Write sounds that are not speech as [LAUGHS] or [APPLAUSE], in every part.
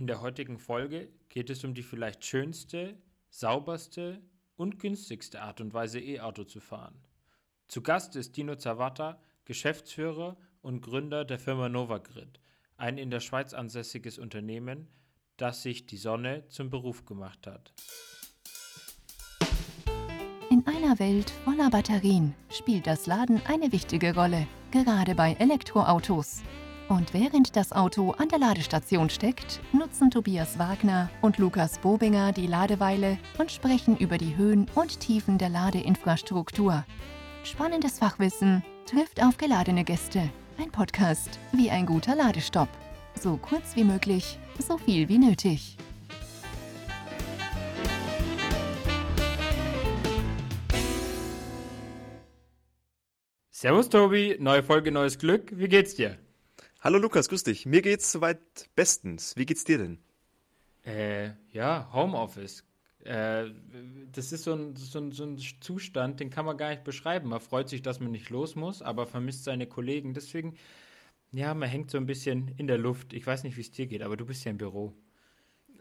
In der heutigen Folge geht es um die vielleicht schönste, sauberste und günstigste Art und Weise, E-Auto zu fahren. Zu Gast ist Dino Zawata, Geschäftsführer und Gründer der Firma Novagrid, ein in der Schweiz ansässiges Unternehmen, das sich die Sonne zum Beruf gemacht hat. In einer Welt voller Batterien spielt das Laden eine wichtige Rolle, gerade bei Elektroautos. Und während das Auto an der Ladestation steckt, nutzen Tobias Wagner und Lukas Bobinger die Ladeweile und sprechen über die Höhen und Tiefen der Ladeinfrastruktur. Spannendes Fachwissen trifft auf geladene Gäste. Ein Podcast wie ein guter Ladestopp. So kurz wie möglich, so viel wie nötig. Servus Tobi, neue Folge, neues Glück. Wie geht's dir? Hallo Lukas, grüß dich. Mir geht's soweit bestens. Wie geht's dir denn? Äh, ja, Homeoffice. Äh, das ist so ein, so, ein, so ein Zustand, den kann man gar nicht beschreiben. Man freut sich, dass man nicht los muss, aber vermisst seine Kollegen. Deswegen, ja, man hängt so ein bisschen in der Luft. Ich weiß nicht, wie es dir geht, aber du bist ja im Büro.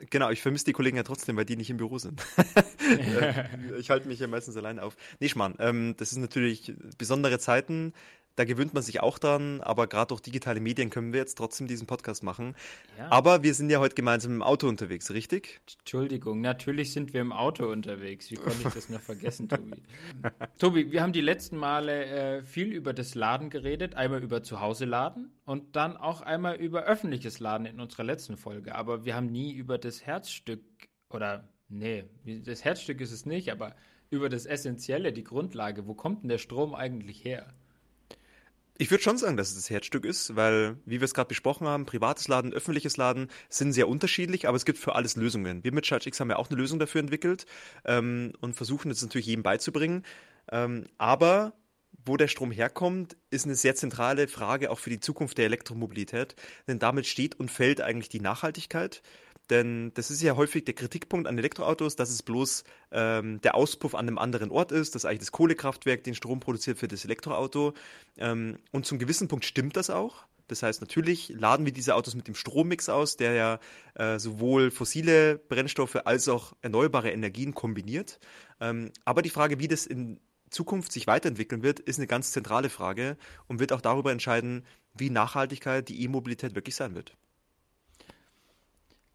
Genau, ich vermisse die Kollegen ja trotzdem, weil die nicht im Büro sind. [LAUGHS] [LAUGHS] ich halte mich ja meistens alleine auf. Nee, Schmarrn, ähm, das ist natürlich besondere Zeiten. Da gewöhnt man sich auch dran, aber gerade durch digitale Medien können wir jetzt trotzdem diesen Podcast machen. Ja. Aber wir sind ja heute gemeinsam im Auto unterwegs, richtig? Entschuldigung, natürlich sind wir im Auto unterwegs. Wie konnte ich das noch vergessen, [LAUGHS] Tobi? Tobi, wir haben die letzten Male äh, viel über das Laden geredet, einmal über Zuhause Laden und dann auch einmal über öffentliches Laden in unserer letzten Folge. Aber wir haben nie über das Herzstück oder nee, das Herzstück ist es nicht, aber über das Essentielle, die Grundlage. Wo kommt denn der Strom eigentlich her? Ich würde schon sagen, dass es das Herzstück ist, weil, wie wir es gerade besprochen haben, privates Laden, öffentliches Laden sind sehr unterschiedlich, aber es gibt für alles Lösungen. Wir mit ChargeX haben ja auch eine Lösung dafür entwickelt ähm, und versuchen es natürlich jedem beizubringen. Ähm, aber wo der Strom herkommt, ist eine sehr zentrale Frage auch für die Zukunft der Elektromobilität, denn damit steht und fällt eigentlich die Nachhaltigkeit. Denn das ist ja häufig der Kritikpunkt an Elektroautos, dass es bloß ähm, der Auspuff an einem anderen Ort ist, dass eigentlich das Kohlekraftwerk den Strom produziert für das Elektroauto. Ähm, und zum gewissen Punkt stimmt das auch. Das heißt, natürlich laden wir diese Autos mit dem Strommix aus, der ja äh, sowohl fossile Brennstoffe als auch erneuerbare Energien kombiniert. Ähm, aber die Frage, wie das in Zukunft sich weiterentwickeln wird, ist eine ganz zentrale Frage und wird auch darüber entscheiden, wie Nachhaltigkeit die E-Mobilität wirklich sein wird.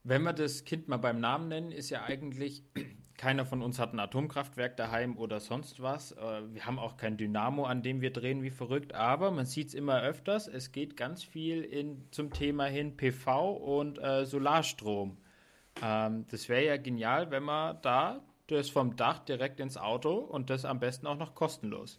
Wenn wir das Kind mal beim Namen nennen, ist ja eigentlich, [CLEARS THROAT] keiner von uns hat ein Atomkraftwerk daheim oder sonst was. Äh, wir haben auch kein Dynamo, an dem wir drehen wie verrückt, aber man sieht es immer öfters. Es geht ganz viel in, zum Thema hin PV und äh, Solarstrom. Ähm, das wäre ja genial, wenn man da das vom Dach direkt ins Auto und das am besten auch noch kostenlos.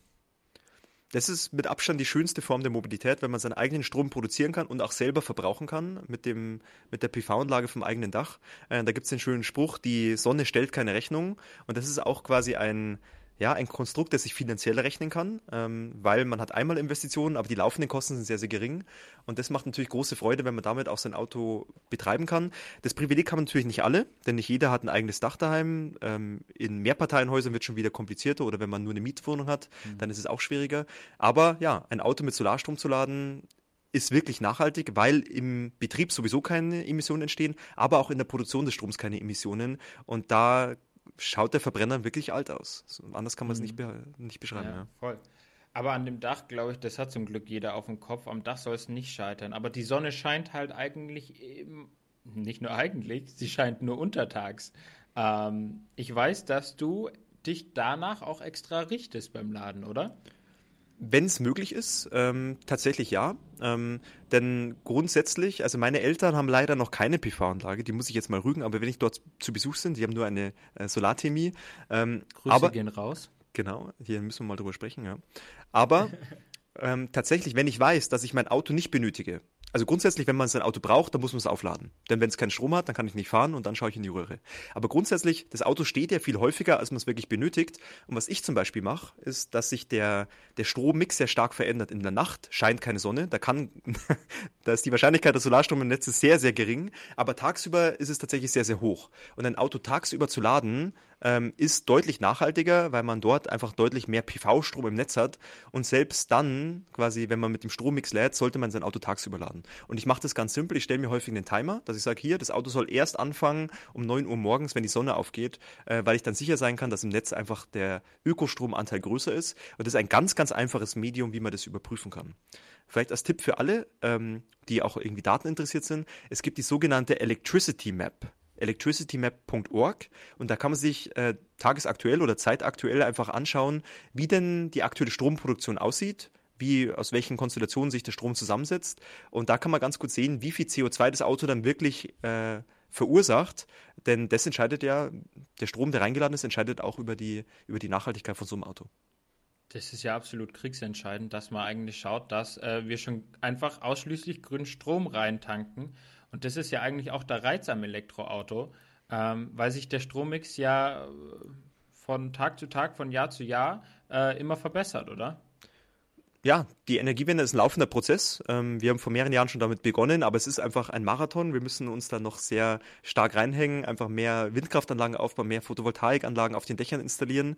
Das ist mit Abstand die schönste Form der Mobilität, wenn man seinen eigenen Strom produzieren kann und auch selber verbrauchen kann mit, dem, mit der PV-Anlage vom eigenen Dach. Äh, da gibt es den schönen Spruch, die Sonne stellt keine Rechnung. Und das ist auch quasi ein, ja, ein Konstrukt, das sich finanziell rechnen kann, ähm, weil man hat einmal Investitionen, aber die laufenden Kosten sind sehr, sehr gering. Und das macht natürlich große Freude, wenn man damit auch sein Auto betreiben kann. Das Privileg haben natürlich nicht alle, denn nicht jeder hat ein eigenes Dach daheim. Ähm, in Mehrparteienhäusern wird schon wieder komplizierter oder wenn man nur eine Mietwohnung hat, mhm. dann ist es auch schwieriger. Aber ja, ein Auto mit Solarstrom zu laden, ist wirklich nachhaltig, weil im Betrieb sowieso keine Emissionen entstehen, aber auch in der Produktion des Stroms keine Emissionen. Und da schaut der Verbrenner wirklich alt aus. So, anders kann man es mhm. nicht, be nicht beschreiben. Ja, ja, voll. Aber an dem Dach, glaube ich, das hat zum Glück jeder auf dem Kopf. Am Dach soll es nicht scheitern. Aber die Sonne scheint halt eigentlich eben, nicht nur eigentlich, sie scheint nur untertags. Ähm, ich weiß, dass du dich danach auch extra richtest beim Laden, oder? Wenn es möglich ist, ähm, tatsächlich ja. Ähm, denn grundsätzlich, also meine Eltern haben leider noch keine PV-Anlage, die muss ich jetzt mal rügen, aber wenn ich dort zu Besuch bin, die haben nur eine äh, Solarthermie. Ähm, Grüße aber, gehen raus. Genau, hier müssen wir mal drüber sprechen, ja. Aber [LAUGHS] ähm, tatsächlich, wenn ich weiß, dass ich mein Auto nicht benötige, also grundsätzlich, wenn man sein Auto braucht, dann muss man es aufladen. Denn wenn es keinen Strom hat, dann kann ich nicht fahren und dann schaue ich in die Röhre. Aber grundsätzlich, das Auto steht ja viel häufiger, als man es wirklich benötigt. Und was ich zum Beispiel mache, ist, dass sich der, der Strommix sehr stark verändert. In der Nacht scheint keine Sonne, da kann, [LAUGHS] da ist die Wahrscheinlichkeit, dass Solarstrom im Netz ist sehr, sehr gering. Aber tagsüber ist es tatsächlich sehr, sehr hoch. Und ein Auto tagsüber zu laden, ähm, ist deutlich nachhaltiger, weil man dort einfach deutlich mehr PV-Strom im Netz hat. Und selbst dann, quasi, wenn man mit dem Strommix lädt, sollte man sein Auto tagsüber laden. Und ich mache das ganz simpel. Ich stelle mir häufig einen Timer, dass ich sage, hier, das Auto soll erst anfangen um 9 Uhr morgens, wenn die Sonne aufgeht, äh, weil ich dann sicher sein kann, dass im Netz einfach der Ökostromanteil größer ist. Und das ist ein ganz, ganz einfaches Medium, wie man das überprüfen kann. Vielleicht als Tipp für alle, ähm, die auch irgendwie Daten interessiert sind, es gibt die sogenannte Electricity Map electricitymap.org und da kann man sich äh, tagesaktuell oder zeitaktuell einfach anschauen, wie denn die aktuelle Stromproduktion aussieht, wie aus welchen Konstellationen sich der Strom zusammensetzt und da kann man ganz gut sehen, wie viel CO2 das Auto dann wirklich äh, verursacht, denn das entscheidet ja, der Strom, der reingeladen ist, entscheidet auch über die, über die Nachhaltigkeit von so einem Auto. Das ist ja absolut kriegsentscheidend, dass man eigentlich schaut, dass äh, wir schon einfach ausschließlich grünen Strom reintanken. Und das ist ja eigentlich auch der Reiz am Elektroauto, ähm, weil sich der Strommix ja äh, von Tag zu Tag, von Jahr zu Jahr äh, immer verbessert, oder? Ja, die Energiewende ist ein laufender Prozess. Ähm, wir haben vor mehreren Jahren schon damit begonnen, aber es ist einfach ein Marathon. Wir müssen uns da noch sehr stark reinhängen, einfach mehr Windkraftanlagen aufbauen, mehr Photovoltaikanlagen auf den Dächern installieren.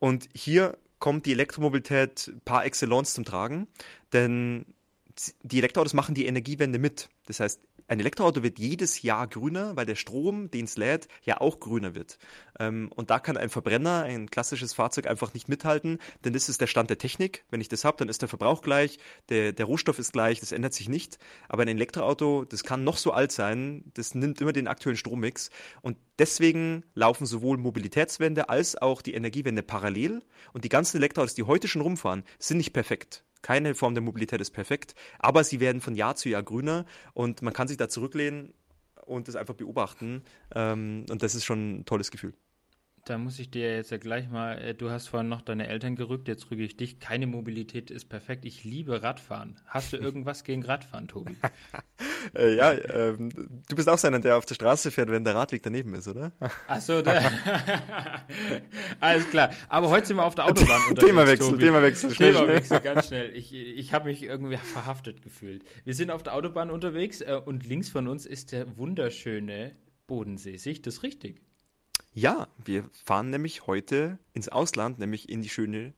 Und hier kommt die Elektromobilität par excellence zum Tragen, denn die Elektroautos machen die Energiewende mit. Das heißt, ein Elektroauto wird jedes Jahr grüner, weil der Strom, den es lädt, ja auch grüner wird. Ähm, und da kann ein Verbrenner, ein klassisches Fahrzeug einfach nicht mithalten, denn das ist der Stand der Technik. Wenn ich das habe, dann ist der Verbrauch gleich, der, der Rohstoff ist gleich, das ändert sich nicht. Aber ein Elektroauto, das kann noch so alt sein, das nimmt immer den aktuellen Strommix. Und deswegen laufen sowohl Mobilitätswende als auch die Energiewende parallel. Und die ganzen Elektroautos, die heute schon rumfahren, sind nicht perfekt. Keine Form der Mobilität ist perfekt, aber sie werden von Jahr zu Jahr grüner und man kann sich da zurücklehnen und das einfach beobachten. Ähm, und das ist schon ein tolles Gefühl. Da muss ich dir jetzt ja gleich mal, äh, du hast vorhin noch deine Eltern gerückt, jetzt rüge ich dich. Keine Mobilität ist perfekt. Ich liebe Radfahren. Hast du [LAUGHS] irgendwas gegen Radfahren, Tobi? [LAUGHS] äh, ja, ähm, du bist auch so einer, der auf der Straße fährt, wenn der Radweg daneben ist, oder? Achso, [LAUGHS] alles klar. Aber heute sind wir auf der Autobahn unterwegs. Themawechsel, Tobi. Themawechsel, schnell, Themawechsel, ganz schnell. Ich, ich habe mich irgendwie verhaftet gefühlt. Wir sind auf der Autobahn unterwegs äh, und links von uns ist der wunderschöne Bodensee. Sehe ich das richtig? Ja, wir fahren nämlich heute ins Ausland, nämlich in die schöne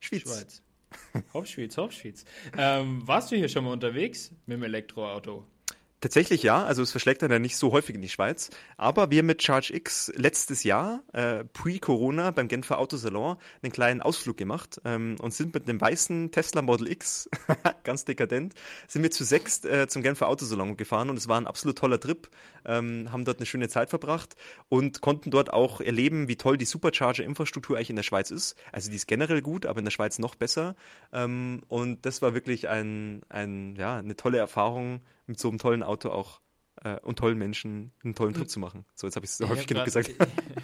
Schweiz. Schweiz. Hauptschweiz, Hauptschweiz. Ähm, warst du hier schon mal unterwegs mit dem Elektroauto? Tatsächlich ja, also es verschlägt dann ja nicht so häufig in die Schweiz. Aber wir mit Charge X letztes Jahr, äh, pre-Corona, beim Genfer Autosalon, einen kleinen Ausflug gemacht ähm, und sind mit einem weißen Tesla Model X, [LAUGHS] ganz dekadent, sind wir zu sechst äh, zum Genfer Autosalon gefahren und es war ein absolut toller Trip. Ähm, haben dort eine schöne Zeit verbracht und konnten dort auch erleben, wie toll die Supercharger-Infrastruktur eigentlich in der Schweiz ist. Also die ist generell gut, aber in der Schweiz noch besser. Ähm, und das war wirklich ein, ein, ja, eine tolle Erfahrung mit so einem tollen Auto auch äh, und tollen Menschen einen tollen Trip hm. zu machen. So, jetzt habe ich es häufig genug gesagt.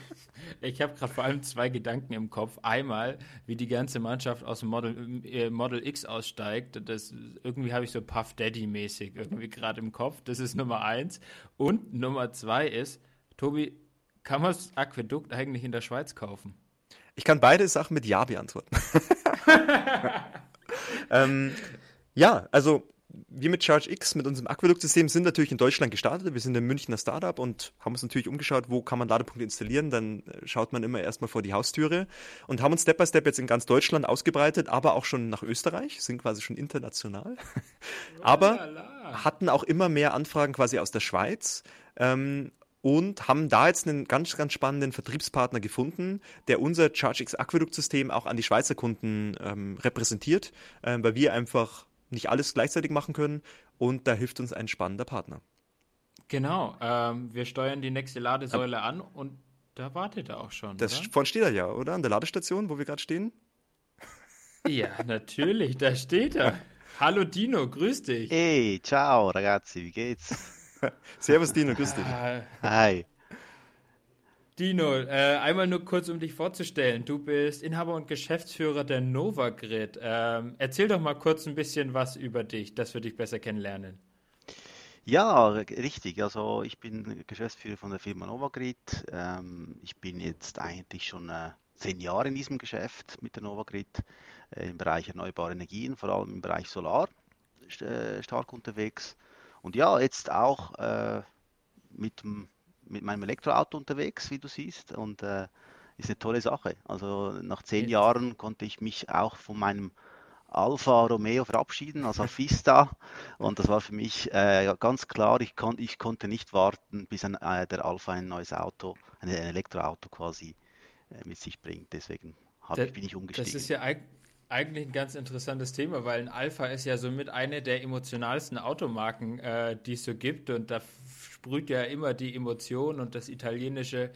[LAUGHS] ich habe gerade vor allem zwei Gedanken im Kopf. Einmal, wie die ganze Mannschaft aus dem Model, äh, Model X aussteigt. Das, irgendwie habe ich so Puff Daddy-mäßig irgendwie gerade im Kopf. Das ist Nummer eins. Und Nummer zwei ist, Tobi, kann man das Aquädukt eigentlich in der Schweiz kaufen? Ich kann beide Sachen mit Ja beantworten. [LAUGHS] [LAUGHS] ähm, ja, also wir mit Charge X, mit unserem Aquäduktsystem, sind natürlich in Deutschland gestartet. Wir sind ein Münchner Startup und haben uns natürlich umgeschaut, wo kann man Ladepunkte installieren. Dann äh, schaut man immer erstmal vor die Haustüre und haben uns Step by Step jetzt in ganz Deutschland ausgebreitet, aber auch schon nach Österreich, sind quasi schon international. [LAUGHS] aber hatten auch immer mehr Anfragen quasi aus der Schweiz. Ähm, und haben da jetzt einen ganz, ganz spannenden Vertriebspartner gefunden, der unser ChargeX Aquäduktsystem auch an die Schweizer Kunden ähm, repräsentiert, äh, weil wir einfach nicht alles gleichzeitig machen können und da hilft uns ein spannender Partner. Genau, ähm, wir steuern die nächste Ladesäule ja. an und da wartet er auch schon. Das oder? vorne steht er ja, oder? An der Ladestation, wo wir gerade stehen? [LAUGHS] Ja, natürlich, da steht er. Hallo Dino, grüß dich. Hey, ciao ragazzi, wie geht's? [LAUGHS] Servus Dino, grüß dich. Hi. Dino, äh, einmal nur kurz, um dich vorzustellen. Du bist Inhaber und Geschäftsführer der Novagrid. Ähm, erzähl doch mal kurz ein bisschen was über dich, dass wir dich besser kennenlernen. Ja, richtig. Also ich bin Geschäftsführer von der Firma Novagrid. Ähm, ich bin jetzt eigentlich schon äh, zehn Jahre in diesem Geschäft mit der Novagrid äh, im Bereich erneuerbare Energien, vor allem im Bereich Solar äh, stark unterwegs. Und ja, jetzt auch äh, mit dem mit meinem Elektroauto unterwegs, wie du siehst, und äh, ist eine tolle Sache. Also nach zehn Jahren konnte ich mich auch von meinem Alfa Romeo verabschieden, also [LAUGHS] Vista. Und das war für mich äh, ganz klar, ich, kon ich konnte nicht warten, bis ein, äh, der Alfa ein neues Auto, ein, ein Elektroauto quasi äh, mit sich bringt. Deswegen hab, ich, bin ich umgestiegen. Das ist ja eigentlich ein ganz interessantes Thema, weil ein Alpha ist ja somit eine der emotionalsten Automarken, äh, die es so gibt. Und da sprüht ja immer die Emotion und das italienische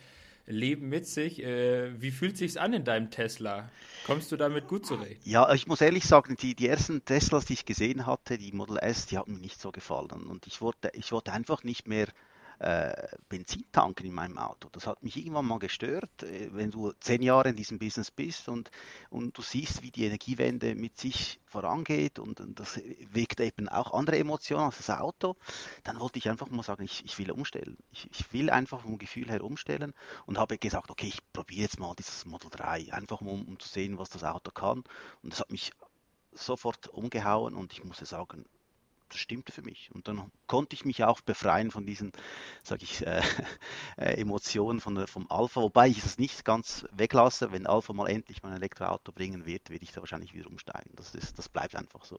Leben mit sich. Äh, wie fühlt sich's an in deinem Tesla? Kommst du damit gut zurecht? Ja, ich muss ehrlich sagen, die, die ersten Teslas, die ich gesehen hatte, die Model S, die haben mir nicht so gefallen. Und ich wollte, ich wollte einfach nicht mehr äh, Benzin tanken in meinem Auto. Das hat mich irgendwann mal gestört, äh, wenn du zehn Jahre in diesem Business bist und, und du siehst, wie die Energiewende mit sich vorangeht und, und das wegt eben auch andere Emotionen als das Auto, dann wollte ich einfach mal sagen, ich, ich will umstellen. Ich, ich will einfach vom Gefühl her umstellen und habe gesagt, okay, ich probiere jetzt mal dieses Model 3, einfach um, um zu sehen, was das Auto kann. Und das hat mich sofort umgehauen und ich muss sagen, das stimmte für mich. Und dann konnte ich mich auch befreien von diesen, sage ich, äh, [LAUGHS] äh, Emotionen von der, vom Alpha, wobei ich es nicht ganz weglasse. Wenn Alpha mal endlich mein Elektroauto bringen wird, werde ich da wahrscheinlich wieder umsteigen. Das, ist, das bleibt einfach so.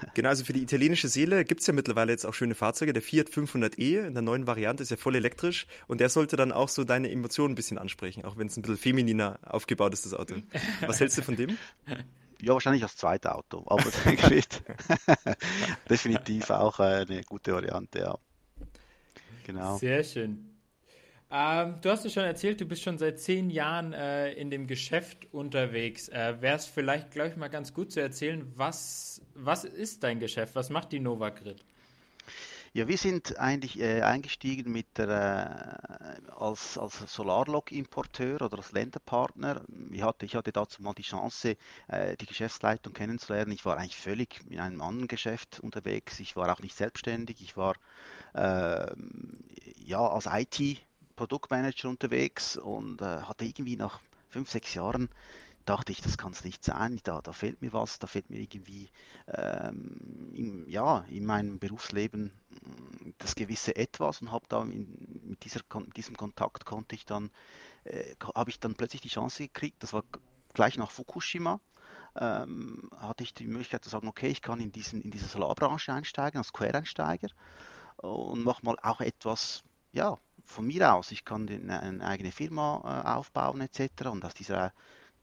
[LAUGHS] Genau, also für die italienische Seele gibt es ja mittlerweile jetzt auch schöne Fahrzeuge. Der Fiat 500e in der neuen Variante ist ja voll elektrisch und der sollte dann auch so deine Emotionen ein bisschen ansprechen, auch wenn es ein bisschen femininer aufgebaut ist, das Auto. [LAUGHS] Was hältst du von dem? Ja, wahrscheinlich als zweites Auto, aber [LAUGHS] definitiv, [LAUGHS] definitiv auch eine gute Variante, ja. Genau. Sehr schön. Ähm, du hast ja schon erzählt, du bist schon seit zehn Jahren äh, in dem Geschäft unterwegs. Äh, Wäre es vielleicht, glaube ich, mal ganz gut zu erzählen, was, was ist dein Geschäft? Was macht die Novagrid? Ja, wir sind eigentlich äh, eingestiegen mit der, äh, als, als Solarlog-Importeur oder als Länderpartner. Ich hatte, ich hatte dazu mal die Chance, äh, die Geschäftsleitung kennenzulernen. Ich war eigentlich völlig in einem anderen Geschäft unterwegs. Ich war auch nicht selbstständig. Ich war ähm, ja als IT-Produktmanager unterwegs und äh, hatte irgendwie nach fünf, sechs Jahren dachte ich, das kann es nicht sein, da, da fehlt mir was, da fehlt mir irgendwie ähm, in, ja, in meinem Berufsleben mm, das gewisse Etwas und habe da mit, dieser, mit diesem Kontakt konnte ich dann, äh, habe ich dann plötzlich die Chance gekriegt, das war gleich nach Fukushima, ähm, hatte ich die Möglichkeit zu sagen, okay, ich kann in, diesen, in diese Solarbranche einsteigen, als Quereinsteiger und mache mal auch etwas, ja, von mir aus. Ich kann eine eigene Firma äh, aufbauen etc. Und aus dieser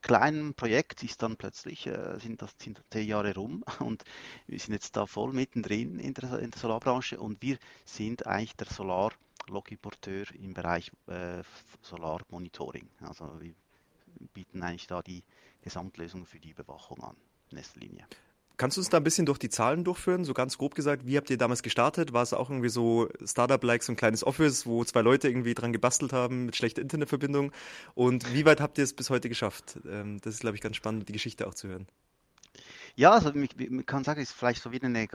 kleinen Projekt ist dann plötzlich, äh, sind das sind zehn Jahre rum [LAUGHS] und wir sind jetzt da voll mittendrin in der, in der Solarbranche und wir sind eigentlich der Solar-Log-Importeur im Bereich äh, Solarmonitoring. Also wir bieten eigentlich da die Gesamtlösung für die Überwachung an, in erster Linie. Kannst du uns da ein bisschen durch die Zahlen durchführen? So ganz grob gesagt, wie habt ihr damals gestartet? War es auch irgendwie so Startup-like, so ein kleines Office, wo zwei Leute irgendwie dran gebastelt haben mit schlechter Internetverbindung? Und wie weit habt ihr es bis heute geschafft? Ähm, das ist, glaube ich, ganz spannend, die Geschichte auch zu hören. Ja, also man kann sagen, es ist vielleicht so wie eine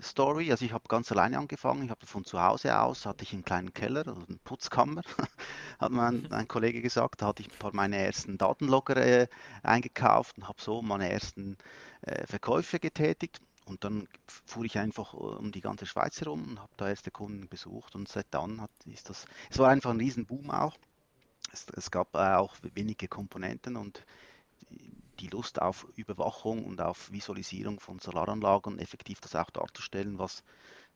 Garage-Story. Also ich habe ganz alleine angefangen. Ich habe von zu Hause aus, hatte ich einen kleinen Keller, also eine Putzkammer, [LAUGHS] hat mein ein Kollege gesagt. Da hatte ich ein paar meine ersten Datenlogger äh, eingekauft und habe so meine ersten äh, Verkäufe getätigt. Und dann fuhr ich einfach äh, um die ganze Schweiz herum und habe da erste Kunden besucht. Und seit dann hat, ist das, es war einfach ein Riesenboom auch. Es, es gab äh, auch wenige Komponenten und die Lust auf Überwachung und auf Visualisierung von Solaranlagen, effektiv das auch darzustellen, was,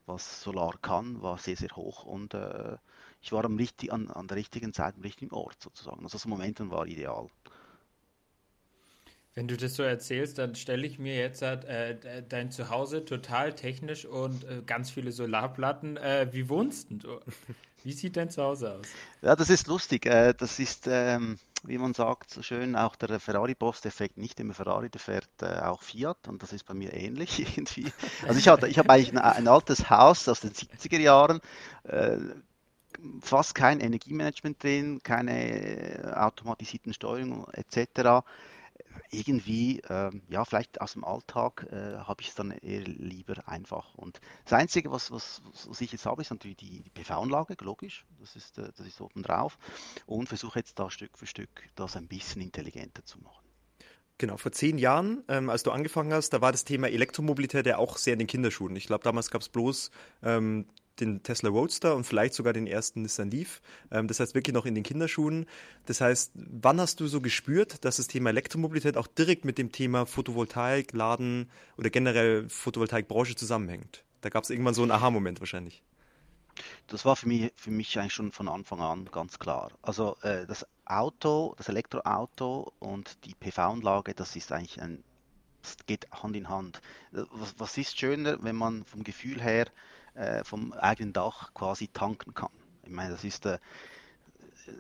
was Solar kann, war sehr, sehr hoch. Und äh, ich war am richtig, an, an der richtigen Zeit am richtigen Ort sozusagen. Also das Momentum war ideal. Wenn du das so erzählst, dann stelle ich mir jetzt äh, dein Zuhause total technisch und äh, ganz viele Solarplatten. Äh, wie wohnst du? Wie sieht dein Zuhause aus? Ja, das ist lustig. Äh, das ist, ähm, wie man sagt, so schön auch der Ferrari-Boss-Effekt. Nicht immer Ferrari, der fährt äh, auch Fiat und das ist bei mir ähnlich [LAUGHS] irgendwie. Also ich, hatte, ich habe eigentlich ein, ein, altes Haus aus den 70er Jahren äh, fast kein Energiemanagement drin, keine automatisierten Steuerungen etc irgendwie, äh, ja, vielleicht aus dem Alltag äh, habe ich es dann eher lieber einfach. Und das Einzige, was, was, was ich jetzt habe, ist natürlich die, die PV-Anlage, logisch, das ist, äh, das ist oben drauf. Und versuche jetzt da Stück für Stück das ein bisschen intelligenter zu machen. Genau, vor zehn Jahren, ähm, als du angefangen hast, da war das Thema Elektromobilität ja auch sehr in den Kinderschuhen. Ich glaube, damals gab es bloß ähm, den Tesla Roadster und vielleicht sogar den ersten Nissan Leaf. Ähm, das heißt wirklich noch in den Kinderschuhen. Das heißt, wann hast du so gespürt, dass das Thema Elektromobilität auch direkt mit dem Thema Photovoltaik, Laden oder generell Photovoltaikbranche zusammenhängt? Da gab es irgendwann so einen Aha-Moment wahrscheinlich. Das war für mich, für mich eigentlich schon von Anfang an ganz klar. Also äh, das Auto, das Elektroauto und die PV-Anlage, das ist eigentlich ein, das geht Hand in Hand. Was, was ist schöner, wenn man vom Gefühl her äh, vom eigenen Dach quasi tanken kann? Ich meine, das ist äh,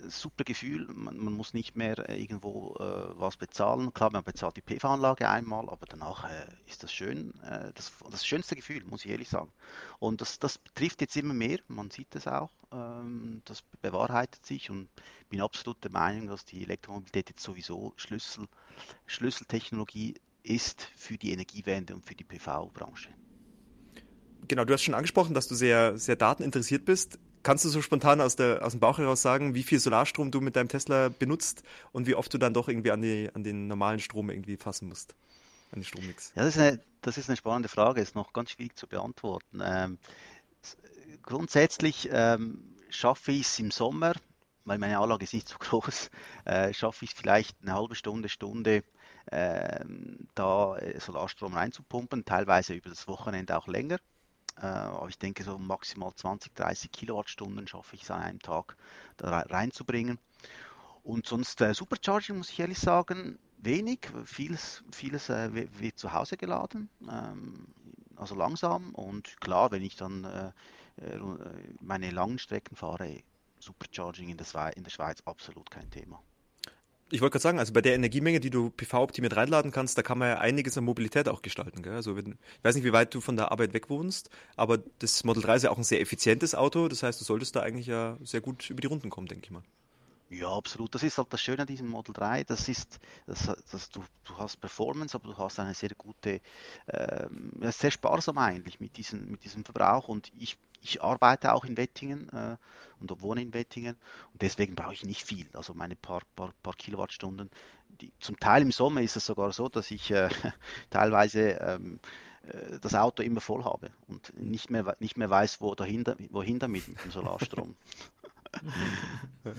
super Gefühl. Man, man, muss nicht mehr äh, irgendwo äh, was bezahlen. Klar, man bezahlt die PV-Anlage einmal, aber danach äh, ist das schön. Äh, das, das schönste Gefühl, muss ich ehrlich sagen. Und das, das trifft jetzt immer mehr. Man sieht es auch. Ähm, das bewahrheitet sich und bin absolut der Meinung, dass die Elektromobilität jetzt sowieso Schlüssel, Schlüsseltechnologie ist für die Energiewende und für die PV-Branche. Genau, du hast schon angesprochen, dass du sehr, sehr dateninteressiert bist. Kannst du so spontan aus, der, aus dem Bauch heraus sagen, wie viel Solarstrom du mit deinem Tesla benutzt und wie oft du dann doch irgendwie an, die, an den normalen Strom irgendwie fassen musst? An den Strommix? Ja, das ist eine, das ist eine spannende Frage, ist noch ganz schwierig zu beantworten. Ähm, grundsätzlich ähm, schaffe ich es im Sommer, weil meine Anlage ist nicht so [LAUGHS] groß, äh, schaffe ich es vielleicht eine halbe Stunde, Stunde äh, da Solarstrom reinzupumpen, teilweise über das Wochenende auch länger. Äh, aber ich denke, so maximal 20, 30 Kilowattstunden schaffe ich es an einem Tag da reinzubringen. Und sonst äh, Supercharging, muss ich ehrlich sagen, wenig. Vieles, vieles äh, wird zu Hause geladen, ähm, also langsam. Und klar, wenn ich dann äh, äh, meine langen Strecken fahre, Supercharging in der, in der Schweiz absolut kein Thema. Ich wollte gerade sagen, also bei der Energiemenge, die du PV-optimiert reinladen kannst, da kann man ja einiges an Mobilität auch gestalten. Gell? Also wenn, ich weiß nicht, wie weit du von der Arbeit weg wohnst, aber das Model 3 ist ja auch ein sehr effizientes Auto. Das heißt, du solltest da eigentlich ja sehr gut über die Runden kommen, denke ich mal. Ja, absolut. Das ist halt das Schöne an diesem Model 3. Das ist, das, das, du, du hast Performance, aber du hast eine sehr gute, äh, sehr sparsam eigentlich mit, diesen, mit diesem Verbrauch. Und ich, ich arbeite auch in Wettingen äh, und wohne in Wettingen und deswegen brauche ich nicht viel. Also meine paar, paar, paar Kilowattstunden. Die, zum Teil im Sommer ist es sogar so, dass ich äh, [LAUGHS] teilweise ähm, äh, das Auto immer voll habe und nicht mehr, nicht mehr weiß, wo dahinter, wohin damit mit dem Solarstrom. [LAUGHS] [LAUGHS]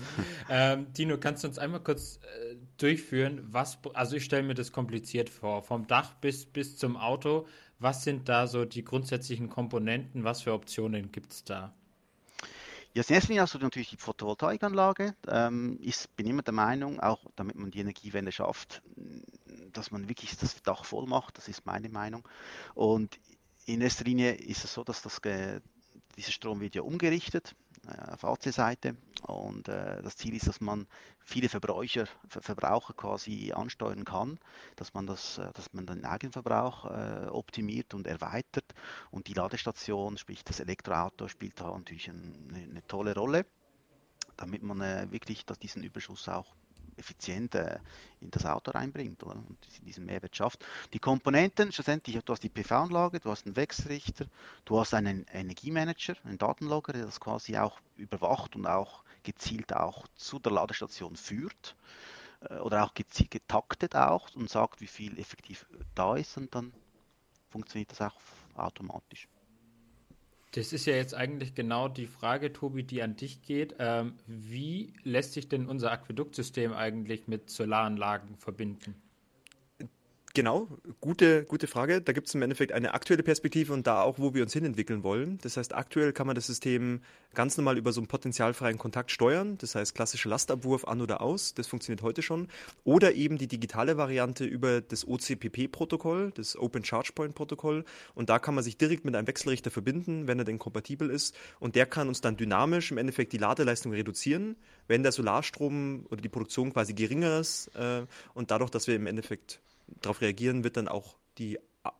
ähm, Dino, kannst du uns einmal kurz äh, durchführen, was, also ich stelle mir das kompliziert vor, vom Dach bis, bis zum Auto, was sind da so die grundsätzlichen Komponenten, was für Optionen gibt es da? Ja, als erstes hast du natürlich die Photovoltaikanlage. Ähm, ich bin immer der Meinung, auch damit man die Energiewende schafft, dass man wirklich das Dach voll macht. Das ist meine Meinung. Und in erster Linie ist es so, dass das, dieser Strom wird ja umgerichtet auf AC-Seite. Und äh, das Ziel ist, dass man viele Verbraucher, Ver Verbraucher quasi ansteuern kann, dass man, das, äh, dass man den Eigenverbrauch äh, optimiert und erweitert. Und die Ladestation, sprich das Elektroauto, spielt da natürlich eine, eine tolle Rolle, damit man äh, wirklich diesen Überschuss auch effizient in das Auto reinbringt oder? und diesen Mehrwert schafft. Die Komponenten, schlussendlich, du hast die PV-Anlage, du hast einen Wechselrichter, du hast einen Energiemanager, einen Datenlogger, der das quasi auch überwacht und auch gezielt auch zu der Ladestation führt äh, oder auch getaktet auch und sagt, wie viel effektiv da ist und dann funktioniert das auch automatisch. Das ist ja jetzt eigentlich genau die Frage, Tobi, die an dich geht. Ähm, wie lässt sich denn unser Aquäduktsystem eigentlich mit Solaranlagen verbinden? Genau, gute, gute Frage. Da gibt es im Endeffekt eine aktuelle Perspektive und da auch, wo wir uns hinentwickeln wollen. Das heißt, aktuell kann man das System ganz normal über so einen potenzialfreien Kontakt steuern. Das heißt, klassischer Lastabwurf an oder aus. Das funktioniert heute schon. Oder eben die digitale Variante über das OCPP-Protokoll, das Open Charge Point-Protokoll. Und da kann man sich direkt mit einem Wechselrichter verbinden, wenn er denn kompatibel ist. Und der kann uns dann dynamisch im Endeffekt die Ladeleistung reduzieren, wenn der Solarstrom oder die Produktion quasi geringer ist. Äh, und dadurch, dass wir im Endeffekt darauf reagieren, wird dann auch die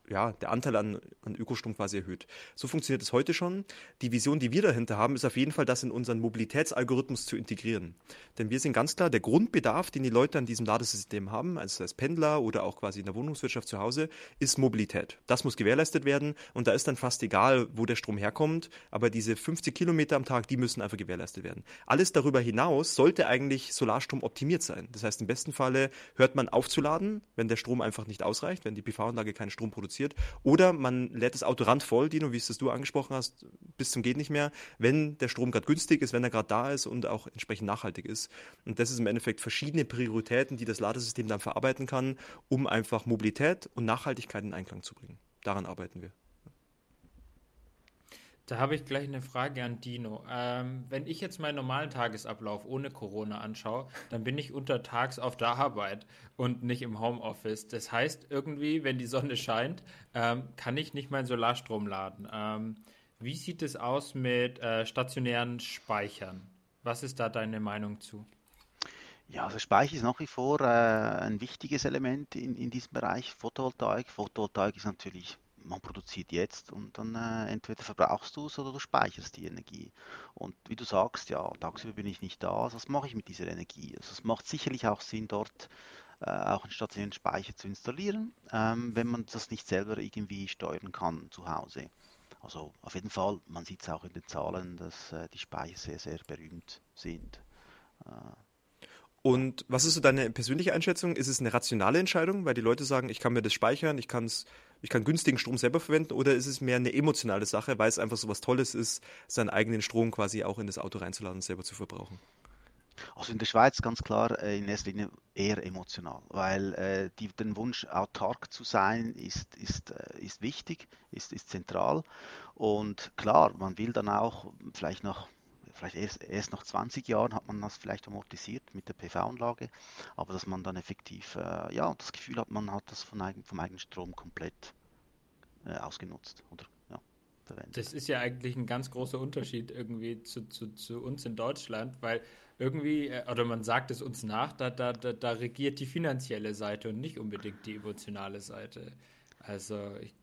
ja, der Anteil an, an Ökostrom quasi erhöht. So funktioniert es heute schon. Die Vision, die wir dahinter haben, ist auf jeden Fall, das in unseren Mobilitätsalgorithmus zu integrieren. Denn wir sind ganz klar, der Grundbedarf, den die Leute an diesem Ladesystem haben, also als Pendler oder auch quasi in der Wohnungswirtschaft zu Hause, ist Mobilität. Das muss gewährleistet werden und da ist dann fast egal, wo der Strom herkommt, aber diese 50 Kilometer am Tag, die müssen einfach gewährleistet werden. Alles darüber hinaus sollte eigentlich Solarstrom optimiert sein. Das heißt, im besten Falle hört man auf zu laden, wenn der Strom einfach nicht ausreicht, wenn die PV-Anlage keinen Strom produziert. Oder man lädt das Auto randvoll, Dino, wie es das du angesprochen hast, bis zum geht nicht mehr, wenn der Strom gerade günstig ist, wenn er gerade da ist und auch entsprechend nachhaltig ist. Und das ist im Endeffekt verschiedene Prioritäten, die das Ladesystem dann verarbeiten kann, um einfach Mobilität und Nachhaltigkeit in Einklang zu bringen. Daran arbeiten wir. Da habe ich gleich eine Frage an Dino. Ähm, wenn ich jetzt meinen normalen Tagesablauf ohne Corona anschaue, dann bin ich untertags auf der Arbeit und nicht im Homeoffice. Das heißt, irgendwie, wenn die Sonne scheint, ähm, kann ich nicht meinen Solarstrom laden. Ähm, wie sieht es aus mit äh, stationären Speichern? Was ist da deine Meinung zu? Ja, also Speicher ist nach wie vor äh, ein wichtiges Element in, in diesem Bereich Photovoltaik. Photovoltaik ist natürlich man produziert jetzt und dann äh, entweder verbrauchst du es oder du speicherst die Energie. Und wie du sagst, ja, tagsüber bin ich nicht da, also was mache ich mit dieser Energie? Also es macht sicherlich auch Sinn, dort äh, auch einen stationären Speicher zu installieren, ähm, wenn man das nicht selber irgendwie steuern kann zu Hause. Also auf jeden Fall, man sieht es auch in den Zahlen, dass äh, die Speicher sehr, sehr berühmt sind. Äh, und was ist so deine persönliche Einschätzung? Ist es eine rationale Entscheidung, weil die Leute sagen, ich kann mir das speichern, ich, kann's, ich kann günstigen Strom selber verwenden, oder ist es mehr eine emotionale Sache, weil es einfach so was Tolles ist, seinen eigenen Strom quasi auch in das Auto reinzuladen und selber zu verbrauchen? Also in der Schweiz ganz klar äh, in erster Linie eher emotional, weil äh, die, den Wunsch, autark zu sein, ist, ist, äh, ist wichtig, ist, ist zentral. Und klar, man will dann auch vielleicht noch vielleicht erst, erst nach 20 Jahren hat man das vielleicht amortisiert mit der PV-Anlage, aber dass man dann effektiv äh, ja, das Gefühl hat, man hat das von eigen, vom eigenen Strom komplett äh, ausgenutzt oder ja. Das ist ja eigentlich ein ganz großer Unterschied irgendwie zu, zu, zu uns in Deutschland, weil irgendwie, äh, oder man sagt es uns nach, da, da, da, da regiert die finanzielle Seite und nicht unbedingt die emotionale Seite. Also ich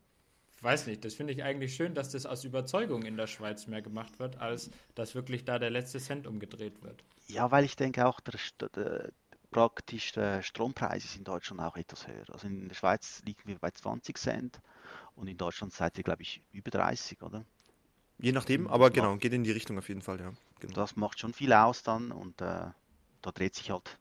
weiß nicht, das finde ich eigentlich schön, dass das aus Überzeugung in der Schweiz mehr gemacht wird, als dass wirklich da der letzte Cent umgedreht wird. Ja, weil ich denke auch, der, der, praktisch der Strompreis ist in Deutschland auch etwas höher. Also in der Schweiz liegen wir bei 20 Cent und in Deutschland seid ihr, glaube ich, über 30, oder? Je nachdem, aber genau, macht, geht in die Richtung auf jeden Fall, ja. Genau. Das macht schon viel aus dann und äh, da dreht sich halt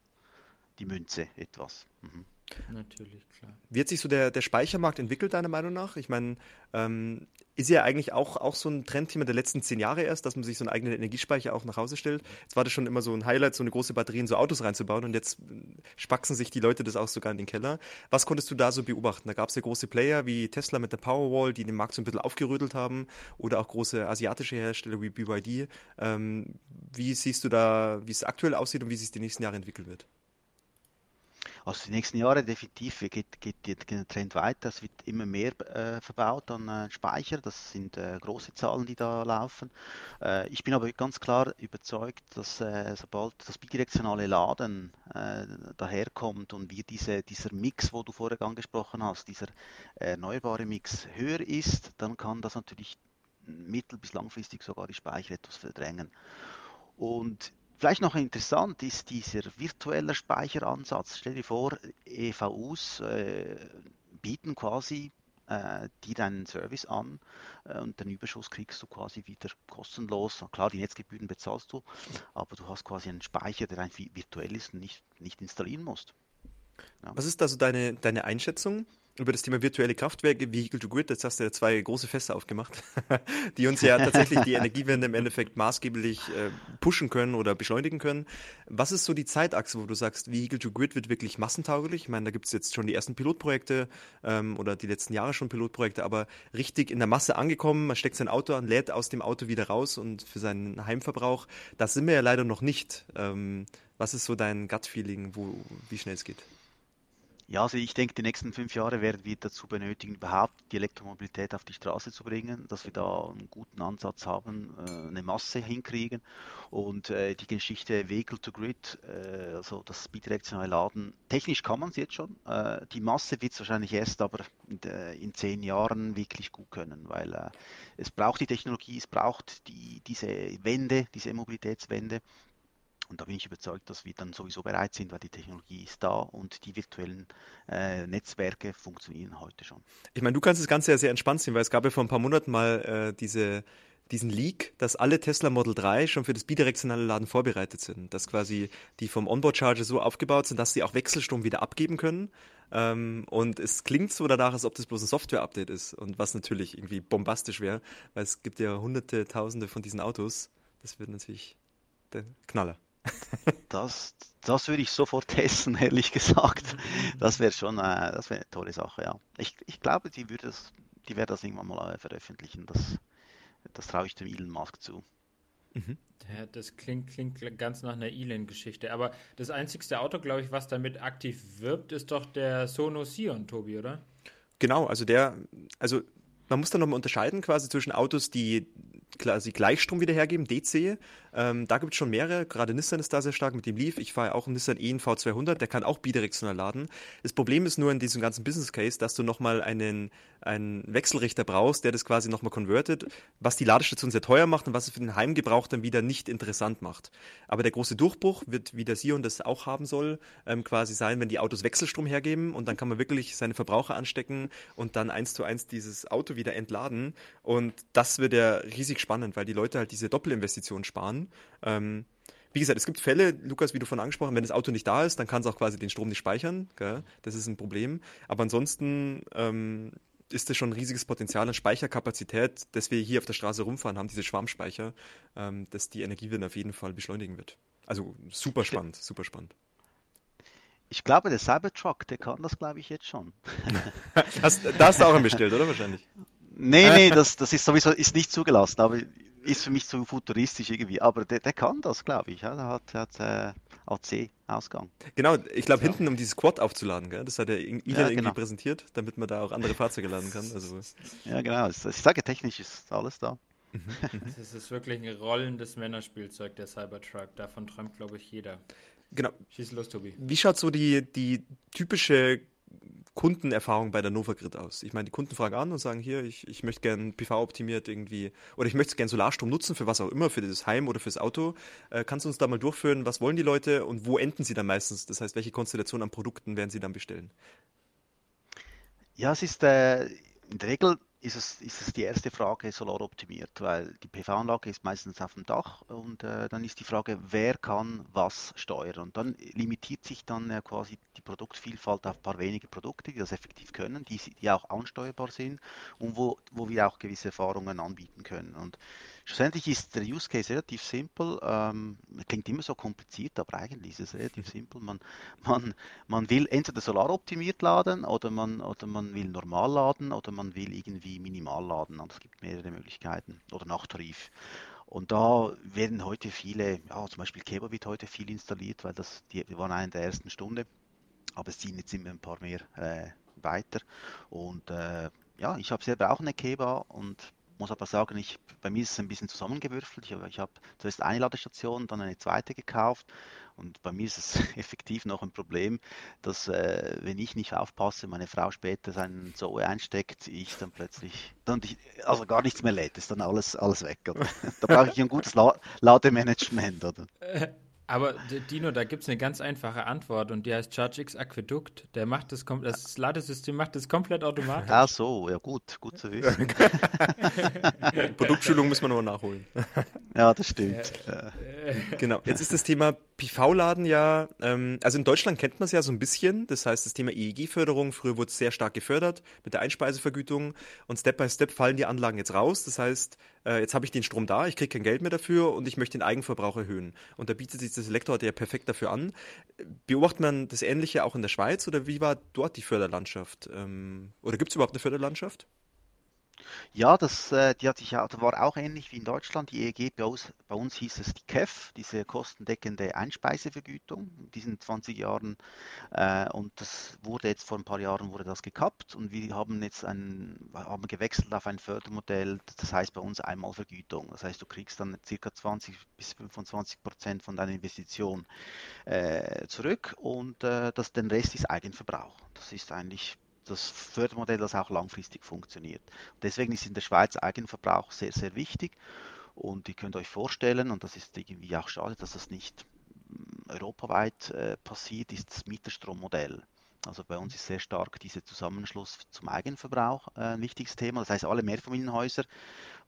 die Münze etwas. Mhm. Natürlich, klar. Wie hat sich so der, der Speichermarkt entwickelt, deiner Meinung nach? Ich meine, ähm, ist ja eigentlich auch, auch so ein Trendthema der letzten zehn Jahre erst, dass man sich so einen eigenen Energiespeicher auch nach Hause stellt. Jetzt war das schon immer so ein Highlight, so eine große Batterie in so Autos reinzubauen und jetzt spaxen sich die Leute das auch sogar in den Keller. Was konntest du da so beobachten? Da gab es ja große Player wie Tesla mit der Powerwall, die den Markt so ein bisschen aufgerödelt haben oder auch große asiatische Hersteller wie BYD. Ähm, wie siehst du da, wie es aktuell aussieht und wie sich die nächsten Jahre entwickeln wird? Also die nächsten Jahre definitiv geht, geht, geht der Trend weiter. Es wird immer mehr äh, verbaut an äh, Speicher. Das sind äh, große Zahlen, die da laufen. Äh, ich bin aber ganz klar überzeugt, dass äh, sobald das bidirektionale Laden äh, daherkommt und wie diese, dieser Mix, wo du vorher angesprochen hast, dieser erneuerbare Mix höher ist, dann kann das natürlich mittel- bis langfristig sogar die Speicher etwas verdrängen. Und Vielleicht noch interessant ist dieser virtuelle Speicheransatz. Stell dir vor, EVUs äh, bieten quasi äh, dir deinen Service an äh, und den Überschuss kriegst du quasi wieder kostenlos. Klar, die Netzgebühren bezahlst du, aber du hast quasi einen Speicher, der einfach virtuell ist und nicht, nicht installieren musst. Ja. Was ist also deine, deine Einschätzung? Über das Thema virtuelle Kraftwerke, Vehicle to Grid, jetzt hast du ja zwei große Fässer aufgemacht, [LAUGHS] die uns ja tatsächlich die Energiewende im Endeffekt maßgeblich äh, pushen können oder beschleunigen können. Was ist so die Zeitachse, wo du sagst, Vehicle to Grid wird wirklich massentauglich? Ich meine, da gibt es jetzt schon die ersten Pilotprojekte ähm, oder die letzten Jahre schon Pilotprojekte, aber richtig in der Masse angekommen, man steckt sein Auto an, lädt aus dem Auto wieder raus und für seinen Heimverbrauch, das sind wir ja leider noch nicht. Ähm, was ist so dein Gut-Feeling, wie schnell es geht? Ja, also ich denke, die nächsten fünf Jahre werden wir dazu benötigen, überhaupt die Elektromobilität auf die Straße zu bringen, dass wir da einen guten Ansatz haben, äh, eine Masse hinkriegen und äh, die Geschichte Vehicle to Grid, äh, also das bidirektionale Laden, technisch kann man es jetzt schon. Die Masse wird es wahrscheinlich erst aber in zehn Jahren wirklich gut können, weil es braucht die Technologie, es braucht die, diese Wende, diese Mobilitätswende und da bin ich überzeugt, dass wir dann sowieso bereit sind, weil die Technologie ist da und die virtuellen äh, Netzwerke funktionieren heute schon. Ich meine, du kannst das Ganze ja sehr entspannt sehen, weil es gab ja vor ein paar Monaten mal äh, diese diesen Leak, dass alle Tesla Model 3 schon für das bidirektionale Laden vorbereitet sind. Dass quasi die vom Onboard Charger so aufgebaut sind, dass sie auch Wechselstrom wieder abgeben können. Ähm, und es klingt so danach, als ob das bloß ein Software-Update ist. Und was natürlich irgendwie bombastisch wäre, weil es gibt ja hunderte, tausende von diesen Autos. Das wird natürlich der Knaller. Das, das würde ich sofort [LAUGHS] testen, ehrlich gesagt. Das wäre schon äh, das wär eine tolle Sache, ja. Ich, ich glaube, die, würde das, die werden das irgendwann mal äh, veröffentlichen. Das, das traue ich dem Elon Musk zu. Mhm. Ja, das klingt, klingt ganz nach einer Elon-Geschichte. Aber das einzigste Auto, glaube ich, was damit aktiv wirbt, ist doch der Sono Sion, Tobi, oder? Genau, also der, also man muss da nochmal unterscheiden quasi zwischen Autos, die quasi Gleichstrom wieder hergeben, DC. Ähm, da gibt es schon mehrere, gerade Nissan ist da sehr stark mit dem Leaf. Ich fahre auch einen Nissan E V200, der kann auch bidirektional laden. Das Problem ist nur in diesem ganzen Business Case, dass du nochmal einen, einen Wechselrichter brauchst, der das quasi nochmal konvertet, was die Ladestation sehr teuer macht und was es für den Heimgebrauch dann wieder nicht interessant macht. Aber der große Durchbruch wird, wie der Sion das auch haben soll, ähm, quasi sein, wenn die Autos Wechselstrom hergeben und dann kann man wirklich seine Verbraucher anstecken und dann eins zu eins dieses Auto wieder entladen. Und das wird ja riesig spannend, weil die Leute halt diese Doppelinvestition sparen. Ähm, wie gesagt, es gibt Fälle, Lukas, wie du von angesprochen, wenn das Auto nicht da ist, dann kann es auch quasi den Strom nicht speichern. Gell? Das ist ein Problem. Aber ansonsten ähm, ist das schon ein riesiges Potenzial an Speicherkapazität, das wir hier auf der Straße rumfahren haben, diese Schwarmspeicher, ähm, dass die Energiewende auf jeden Fall beschleunigen wird. Also super spannend, super spannend. Ich glaube, der Cybertruck, der kann das, glaube ich, jetzt schon. [LAUGHS] da hast du auch einen bestellt, oder wahrscheinlich? Nee, nee, das, das ist sowieso ist nicht zugelassen, aber ist für mich zu futuristisch irgendwie. Aber der, der kann das, glaube ich. Ja. Der hat, hat äh, AC-Ausgang. Genau, ich glaube, ja. hinten, um dieses Quad aufzuladen, gell? das hat er Ida ja, irgendwie genau. präsentiert, damit man da auch andere Fahrzeuge laden kann. Also, [LAUGHS] ja, genau. Ich sage, technisch ist alles da. Mhm, [LAUGHS] mhm. Das ist wirklich ein rollendes Männerspielzeug, der Cybertruck. Davon träumt, glaube ich, jeder. Genau. Schieß los, Tobi. Wie schaut so die, die typische Kundenerfahrung bei der Nova Grid aus? Ich meine, die Kunden fragen an und sagen, hier, ich, ich möchte gerne PV-optimiert irgendwie, oder ich möchte gerne Solarstrom nutzen für was auch immer, für das Heim oder fürs Auto. Äh, kannst du uns da mal durchführen, was wollen die Leute und wo enden sie dann meistens? Das heißt, welche Konstellation an Produkten werden sie dann bestellen? Ja, es ist äh, in der Regel ist es, ist es die erste Frage solaroptimiert, weil die PV-Anlage ist meistens auf dem Dach und äh, dann ist die Frage, wer kann was steuern. Und dann limitiert sich dann äh, quasi die Produktvielfalt auf ein paar wenige Produkte, die das effektiv können, die, die auch ansteuerbar sind und wo, wo wir auch gewisse Erfahrungen anbieten können. Und Schlussendlich ist der Use Case relativ simpel. Ähm, klingt immer so kompliziert, aber eigentlich ist es relativ [LAUGHS] simpel. Man, man, man will entweder solaroptimiert laden oder man, oder man will normal laden oder man will irgendwie minimal laden. Es gibt mehrere Möglichkeiten oder nach Tarif. Und da werden heute viele, ja, zum Beispiel Keba wird heute viel installiert, weil das, die, die waren eine der ersten Stunde. Aber es ziehen jetzt immer ein paar mehr äh, weiter. Und äh, ja, ich habe selber auch eine Keba und muss aber sagen, ich, bei mir ist es ein bisschen zusammengewürfelt. Ich, ich habe zuerst eine Ladestation, dann eine zweite gekauft. Und bei mir ist es [LAUGHS] effektiv noch ein Problem, dass äh, wenn ich nicht aufpasse, meine Frau später seinen Zoe einsteckt, ich dann plötzlich, dann ich, also gar nichts mehr lädt, ist dann alles, alles weg. Oder? [LAUGHS] Da brauche ich ein gutes La Lademanagement. Oder? [LAUGHS] Aber Dino, da gibt es eine ganz einfache Antwort und die heißt ChargeX Aquädukt. Der macht das, das Ladesystem macht das komplett automatisch. Ach so, ja gut, gut zu wissen. [LAUGHS] Produktschulung müssen wir nur nachholen. [LAUGHS] Ja, das stimmt. Ja. Genau, jetzt ist das Thema PV-Laden ja, ähm, also in Deutschland kennt man es ja so ein bisschen, das heißt das Thema EEG-Förderung, früher wurde es sehr stark gefördert mit der Einspeisevergütung und Step by Step fallen die Anlagen jetzt raus, das heißt, äh, jetzt habe ich den Strom da, ich kriege kein Geld mehr dafür und ich möchte den Eigenverbrauch erhöhen und da bietet sich das Elektroauto ja perfekt dafür an. Beobachtet man das Ähnliche auch in der Schweiz oder wie war dort die Förderlandschaft? Ähm, oder gibt es überhaupt eine Förderlandschaft? Ja, das, äh, die hat sich ja, war auch ähnlich wie in Deutschland. Die EEG, bei uns, bei uns hieß es die KEF, diese kostendeckende Einspeisevergütung, in diesen 20 Jahren. Äh, und das wurde jetzt vor ein paar Jahren wurde das gekappt und wir haben jetzt ein, haben gewechselt auf ein Fördermodell, das heißt bei uns Einmalvergütung. Das heißt, du kriegst dann circa 20 bis 25 Prozent von deiner Investition äh, zurück und äh, das, den Rest ist Eigenverbrauch. Das ist eigentlich das Fördermodell, das auch langfristig funktioniert. Deswegen ist in der Schweiz Eigenverbrauch sehr, sehr wichtig. Und ihr könnt euch vorstellen, und das ist irgendwie auch schade, dass das nicht mm, europaweit äh, passiert, ist das Mieterstrommodell. Also bei uns ist sehr stark dieser Zusammenschluss zum Eigenverbrauch äh, ein wichtiges Thema. Das heißt, alle Mehrfamilienhäuser,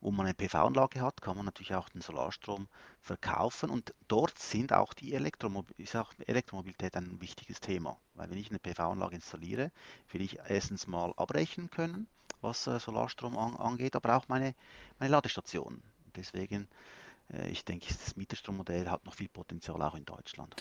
wo man eine PV-Anlage hat, kann man natürlich auch den Solarstrom verkaufen. Und dort sind auch die Elektromob ist auch Elektromobilität ein wichtiges Thema. Weil wenn ich eine PV-Anlage installiere, will ich erstens mal abrechnen können, was äh, Solarstrom an, angeht, aber auch meine, meine Ladestation. Deswegen äh, ich denke, das Mieterstrommodell hat noch viel Potenzial auch in Deutschland.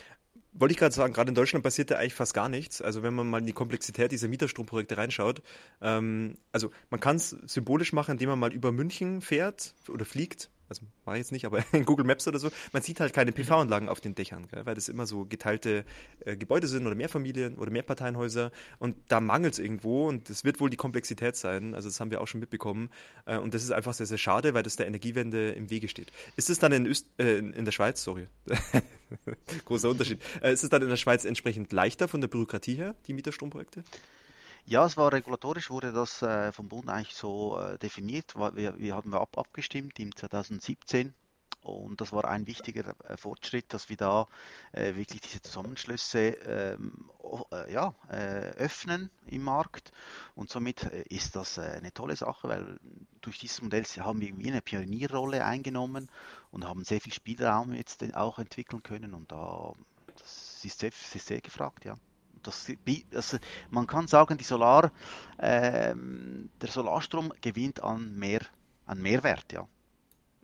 Wollte ich gerade sagen, gerade in Deutschland passiert da eigentlich fast gar nichts. Also wenn man mal in die Komplexität dieser Mieterstromprojekte reinschaut, ähm, also man kann es symbolisch machen, indem man mal über München fährt oder fliegt. Also mache ich jetzt nicht, aber [LAUGHS] in Google Maps oder so, man sieht halt keine PV-Anlagen auf den Dächern, gell, weil das immer so geteilte äh, Gebäude sind oder Mehrfamilien- oder Mehrparteienhäuser. Und da mangelt es irgendwo und das wird wohl die Komplexität sein, also das haben wir auch schon mitbekommen. Äh, und das ist einfach sehr, sehr schade, weil das der Energiewende im Wege steht. Ist es dann in, Öst äh, in der Schweiz, sorry, [LAUGHS] [LAUGHS] großer Unterschied, äh, ist es dann in der Schweiz entsprechend leichter von der Bürokratie her, die Mieterstromprojekte? Ja, es war regulatorisch, wurde das äh, vom Bund eigentlich so äh, definiert. Wir, wir haben ab, abgestimmt im 2017 und das war ein wichtiger äh, Fortschritt, dass wir da äh, wirklich diese Zusammenschlüsse ähm, äh, ja, äh, öffnen im Markt. Und somit äh, ist das eine tolle Sache, weil durch dieses Modell haben wir eine Pionierrolle eingenommen und haben sehr viel Spielraum jetzt auch entwickeln können. Und da das ist sehr, sehr, gefragt, ja das, das, man kann sagen, Solar, äh, der Solarstrom gewinnt an, mehr, an Mehrwert. Ja.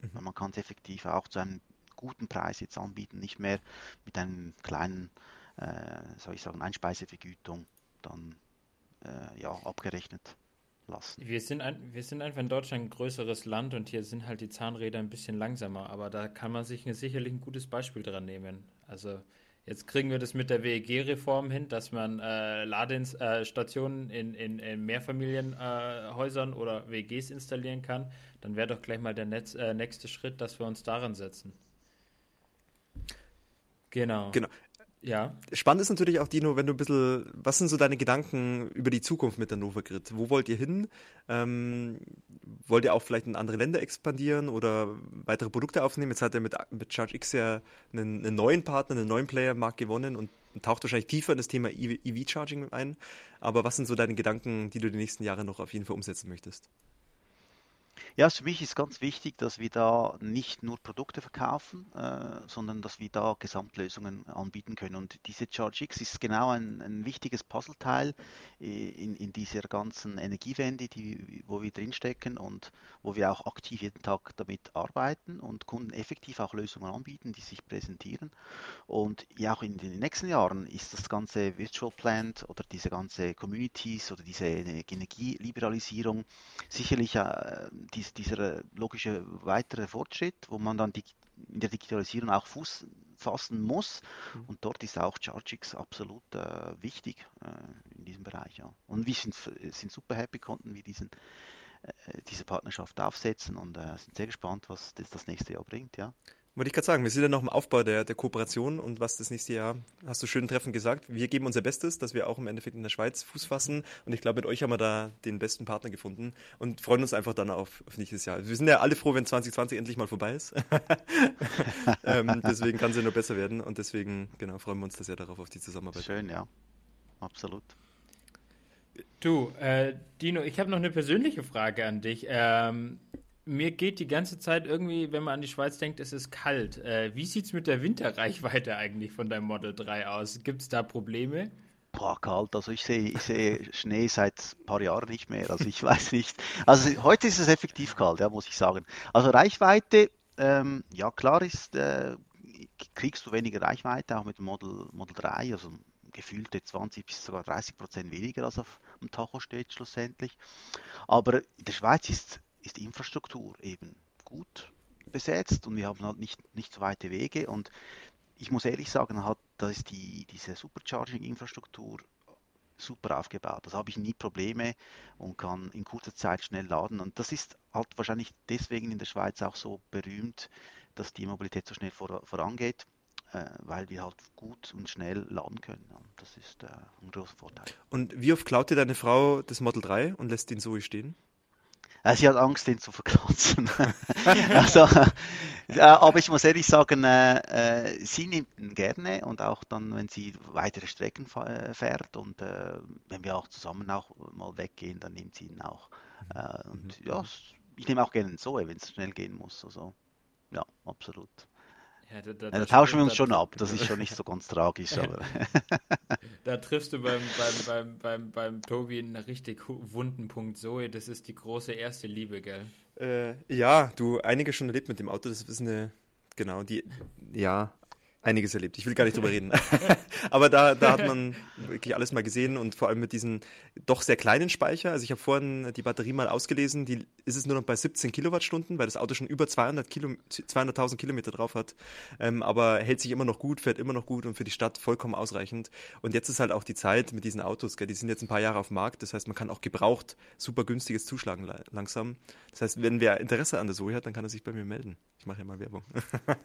Mhm. Man kann es effektiv auch zu einem guten Preis jetzt anbieten, nicht mehr mit einem kleinen, äh, soll ich sagen, Einspeisevergütung dann äh, ja, abgerechnet lassen. Wir sind, ein, wir sind einfach in Deutschland ein größeres Land und hier sind halt die Zahnräder ein bisschen langsamer, aber da kann man sich sicherlich ein gutes Beispiel dran nehmen. Also Jetzt kriegen wir das mit der WEG-Reform hin, dass man äh, Ladestationen in, in, in Mehrfamilienhäusern äh, oder WGs installieren kann. Dann wäre doch gleich mal der Netz, äh, nächste Schritt, dass wir uns daran setzen. Genau. Genau. Ja. Spannend ist natürlich auch, Dino, wenn du ein bisschen, was sind so deine Gedanken über die Zukunft mit der Nova Grid? Wo wollt ihr hin? Ähm, wollt ihr auch vielleicht in andere Länder expandieren oder weitere Produkte aufnehmen? Jetzt hat er mit, mit ChargeX ja einen, einen neuen Partner, einen neuen Player im Markt gewonnen und taucht wahrscheinlich tiefer in das Thema EV-Charging mit ein. Aber was sind so deine Gedanken, die du die nächsten Jahre noch auf jeden Fall umsetzen möchtest? Ja, für mich ist ganz wichtig, dass wir da nicht nur Produkte verkaufen, äh, sondern dass wir da Gesamtlösungen anbieten können. Und diese ChargeX ist genau ein, ein wichtiges Puzzleteil äh, in, in dieser ganzen Energiewende, die, wo wir drinstecken und wo wir auch aktiv jeden Tag damit arbeiten und Kunden effektiv auch Lösungen anbieten, die sich präsentieren. Und ja, auch in den nächsten Jahren ist das ganze Virtual Plant oder diese ganze Communities oder diese Energieliberalisierung sicherlich äh, dies, dieser logische weitere Fortschritt, wo man dann die, in der Digitalisierung auch Fuß fassen muss. Mhm. Und dort ist auch ChargeX absolut äh, wichtig äh, in diesem Bereich. Ja. Und wir sind, sind super happy, konnten wir diesen, äh, diese Partnerschaft aufsetzen und äh, sind sehr gespannt, was das, das nächste Jahr bringt. Ja. Wollte ich gerade sagen, wir sind ja noch im Aufbau der, der Kooperation und was das nächste Jahr, hast du schön treffend gesagt, wir geben unser Bestes, dass wir auch im Endeffekt in der Schweiz Fuß fassen und ich glaube, mit euch haben wir da den besten Partner gefunden und freuen uns einfach dann auf, auf nächstes Jahr. Wir sind ja alle froh, wenn 2020 endlich mal vorbei ist. [LAUGHS] ähm, deswegen kann es ja nur besser werden und deswegen, genau, freuen wir uns das ja darauf, auf die Zusammenarbeit. Schön, ja, absolut. Du, äh, Dino, ich habe noch eine persönliche Frage an dich. Ähm, mir geht die ganze Zeit irgendwie, wenn man an die Schweiz denkt, es ist kalt. Äh, wie sieht es mit der Winterreichweite eigentlich von deinem Model 3 aus? Gibt es da Probleme? Boah, kalt. Also ich sehe ich seh Schnee seit ein paar Jahren nicht mehr. Also ich [LAUGHS] weiß nicht. Also heute ist es effektiv kalt, ja, muss ich sagen. Also Reichweite, ähm, ja klar ist, äh, kriegst du weniger Reichweite, auch mit dem Model, Model 3, also gefühlte 20 bis sogar 30 Prozent weniger als auf dem Tacho steht schlussendlich. Aber in der Schweiz ist ist die Infrastruktur eben gut besetzt und wir haben halt nicht, nicht so weite Wege. Und ich muss ehrlich sagen, hat, da ist die, diese Supercharging-Infrastruktur super aufgebaut. Da habe ich nie Probleme und kann in kurzer Zeit schnell laden. Und das ist halt wahrscheinlich deswegen in der Schweiz auch so berühmt, dass die Mobilität so schnell vor, vorangeht, äh, weil wir halt gut und schnell laden können. Und das ist äh, ein großer Vorteil. Und wie oft klaut dir deine Frau das Model 3 und lässt ihn so stehen? Äh, sie hat Angst, den zu verkratzen. [LAUGHS] also, äh, aber ich muss ehrlich sagen, äh, äh, sie nimmt ihn gerne und auch dann, wenn sie weitere Strecken äh, fährt und äh, wenn wir auch zusammen auch mal weggehen, dann nimmt sie ihn auch. und mhm. ja, ich nehme auch gerne so, wenn es schnell gehen muss. Also, ja, absolut. Ja, da, da, ja, da tauschen wir uns schon ab, das ist schon nicht so ganz tragisch. Aber. [LAUGHS] da triffst du beim, beim, beim, beim, beim Tobi einen richtig wunden Punkt. Zoe, das ist die große erste Liebe, gell? Äh, ja, du einiges schon erlebt mit dem Auto, das ist eine, genau, die, ja, einiges erlebt. Ich will gar nicht drüber reden. [LAUGHS] Aber da, da hat man wirklich alles mal gesehen und vor allem mit diesem doch sehr kleinen Speicher. Also ich habe vorhin die Batterie mal ausgelesen, die ist es nur noch bei 17 Kilowattstunden, weil das Auto schon über 200 Kilo, 200.000 Kilometer drauf hat. Ähm, aber hält sich immer noch gut, fährt immer noch gut und für die Stadt vollkommen ausreichend. Und jetzt ist halt auch die Zeit mit diesen Autos, gell? die sind jetzt ein paar Jahre auf dem Markt. Das heißt, man kann auch gebraucht super günstiges zuschlagen langsam. Das heißt, wenn wer Interesse an der Zoe hat, dann kann er sich bei mir melden. Ich mache ja mal Werbung.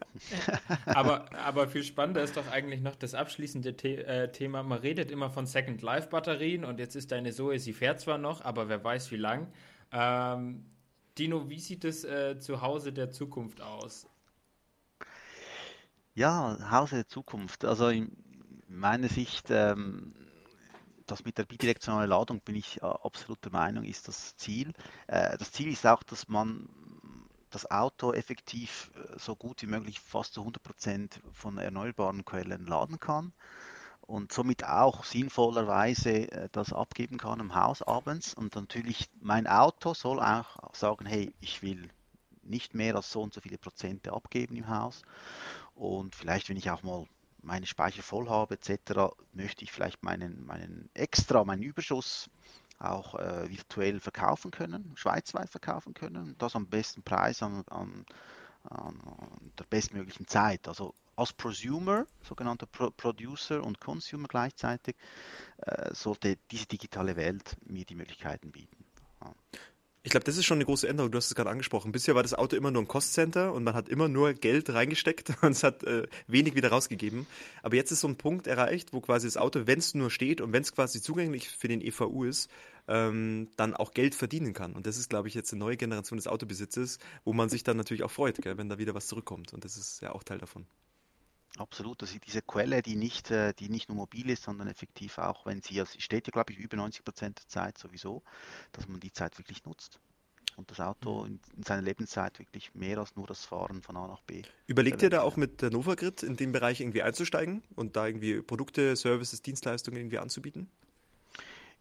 [LAUGHS] aber, aber viel spannender ist doch eigentlich noch das abschließende The äh, Thema. Man redet immer von Second Life Batterien und jetzt ist deine Zoe, sie fährt zwar noch, aber wer weiß wie lang. Ähm, Dino, wie sieht es äh, zu Hause der Zukunft aus? Ja, Hause der Zukunft. Also in meiner Sicht, ähm, das mit der bidirektionalen Ladung bin ich äh, absolut der Meinung, ist das Ziel. Äh, das Ziel ist auch, dass man das Auto effektiv äh, so gut wie möglich fast zu 100% von erneuerbaren Quellen laden kann und somit auch sinnvollerweise äh, das abgeben kann im Haus abends. Und natürlich mein Auto soll auch sagen, hey, ich will nicht mehr als so und so viele Prozente abgeben im Haus. Und vielleicht, wenn ich auch mal meine Speicher voll habe etc., möchte ich vielleicht meinen, meinen extra, meinen Überschuss auch äh, virtuell verkaufen können, schweizweit verkaufen können, das am besten Preis an, an, an der bestmöglichen Zeit. Also als Prosumer, sogenannter Pro Producer und Consumer gleichzeitig, äh, sollte diese digitale Welt mir die Möglichkeiten bieten. Ja. Ich glaube, das ist schon eine große Änderung. Du hast es gerade angesprochen. Bisher war das Auto immer nur ein Cost-Center und man hat immer nur Geld reingesteckt [LAUGHS] und es hat äh, wenig wieder rausgegeben. Aber jetzt ist so ein Punkt erreicht, wo quasi das Auto, wenn es nur steht und wenn es quasi zugänglich für den EVU ist, ähm, dann auch Geld verdienen kann. Und das ist, glaube ich, jetzt eine neue Generation des Autobesitzes, wo man sich dann natürlich auch freut, gell, wenn da wieder was zurückkommt. Und das ist ja auch Teil davon. Absolut, ist diese Quelle, die nicht, äh, die nicht nur mobil ist, sondern effektiv auch, wenn sie, also steht ja, glaube ich, über 90 Prozent der Zeit sowieso, dass man die Zeit wirklich nutzt und das Auto in, in, seiner Lebenszeit wirklich mehr als nur das Fahren von A nach B. Überlegt ihr da auch mit der Novagrid in dem Bereich irgendwie einzusteigen und da irgendwie Produkte, Services, Dienstleistungen irgendwie anzubieten?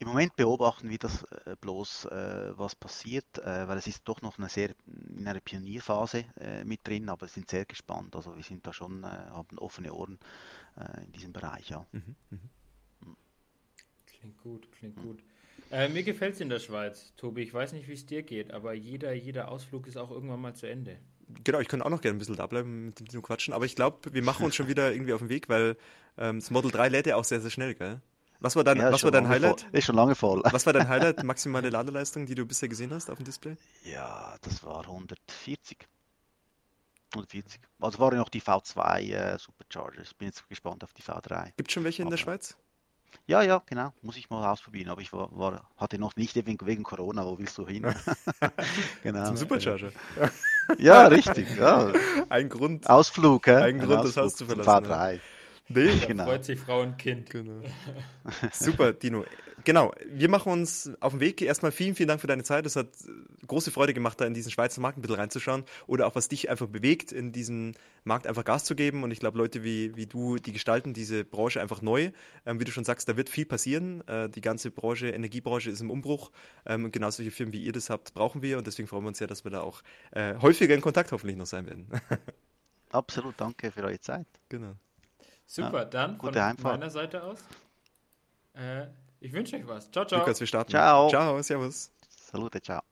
Im Moment beobachten wir das äh, bloß, äh, was passiert, äh, weil es ist doch noch eine sehr in einer Pionierphase mit drin, aber sind sehr gespannt. Also wir sind da schon, haben offene Ohren in diesem Bereich, ja. Mhm, mh. Hm. Klingt gut, klingt mhm. gut. Äh, mir gefällt es in der Schweiz, Tobi. Ich weiß nicht, wie es dir geht, aber jeder, jeder Ausflug ist auch irgendwann mal zu Ende. Genau, ich könnte auch noch gerne ein bisschen da bleiben mit dem Quatschen, aber ich glaube, wir machen uns [LAUGHS] schon wieder irgendwie auf den Weg, weil ähm, das Model 3 lädt ja auch sehr, sehr schnell, gell? Was war dein, ja, was war dein Highlight? Voll. Ist schon lange voll. Was war dein Highlight, maximale Ladeleistung, die du bisher gesehen hast auf dem Display? Ja, das war 140. 140. Also waren ja noch die V2 äh, Superchargers. Bin jetzt gespannt auf die V3. Gibt es schon welche in der Schweiz? Ja, ja, genau. Muss ich mal ausprobieren. Aber ich war, war hatte noch nicht wegen, wegen Corona. Wo willst du hin? [LAUGHS] genau. Zum Supercharger. ja, richtig. Ja. Ein Grund. Ausflug, hä? Ein Grund, Ausflug das Haus zu verlassen. V3. Ja. Nee, [LAUGHS] genau. freut sich Frau und Kind. Genau. [LAUGHS] Super, Dino. Genau, wir machen uns auf den Weg. Erstmal vielen, vielen Dank für deine Zeit. Es hat große Freude gemacht, da in diesen Schweizer Markt ein bisschen reinzuschauen oder auch was dich einfach bewegt, in diesen Markt einfach Gas zu geben. Und ich glaube, Leute wie, wie du, die gestalten diese Branche einfach neu. Ähm, wie du schon sagst, da wird viel passieren. Äh, die ganze Branche, Energiebranche ist im Umbruch. Ähm, und genau solche Firmen, wie ihr das habt, brauchen wir. Und deswegen freuen wir uns ja, dass wir da auch äh, häufiger in Kontakt hoffentlich noch sein werden. [LAUGHS] Absolut, danke für eure Zeit. Genau. Super, ja, dann von Heimfahrt. meiner Seite aus. Äh, ich wünsche euch was. Ciao, ciao. Lukas, wir starten. Ciao. Ciao, servus. Salute, ciao.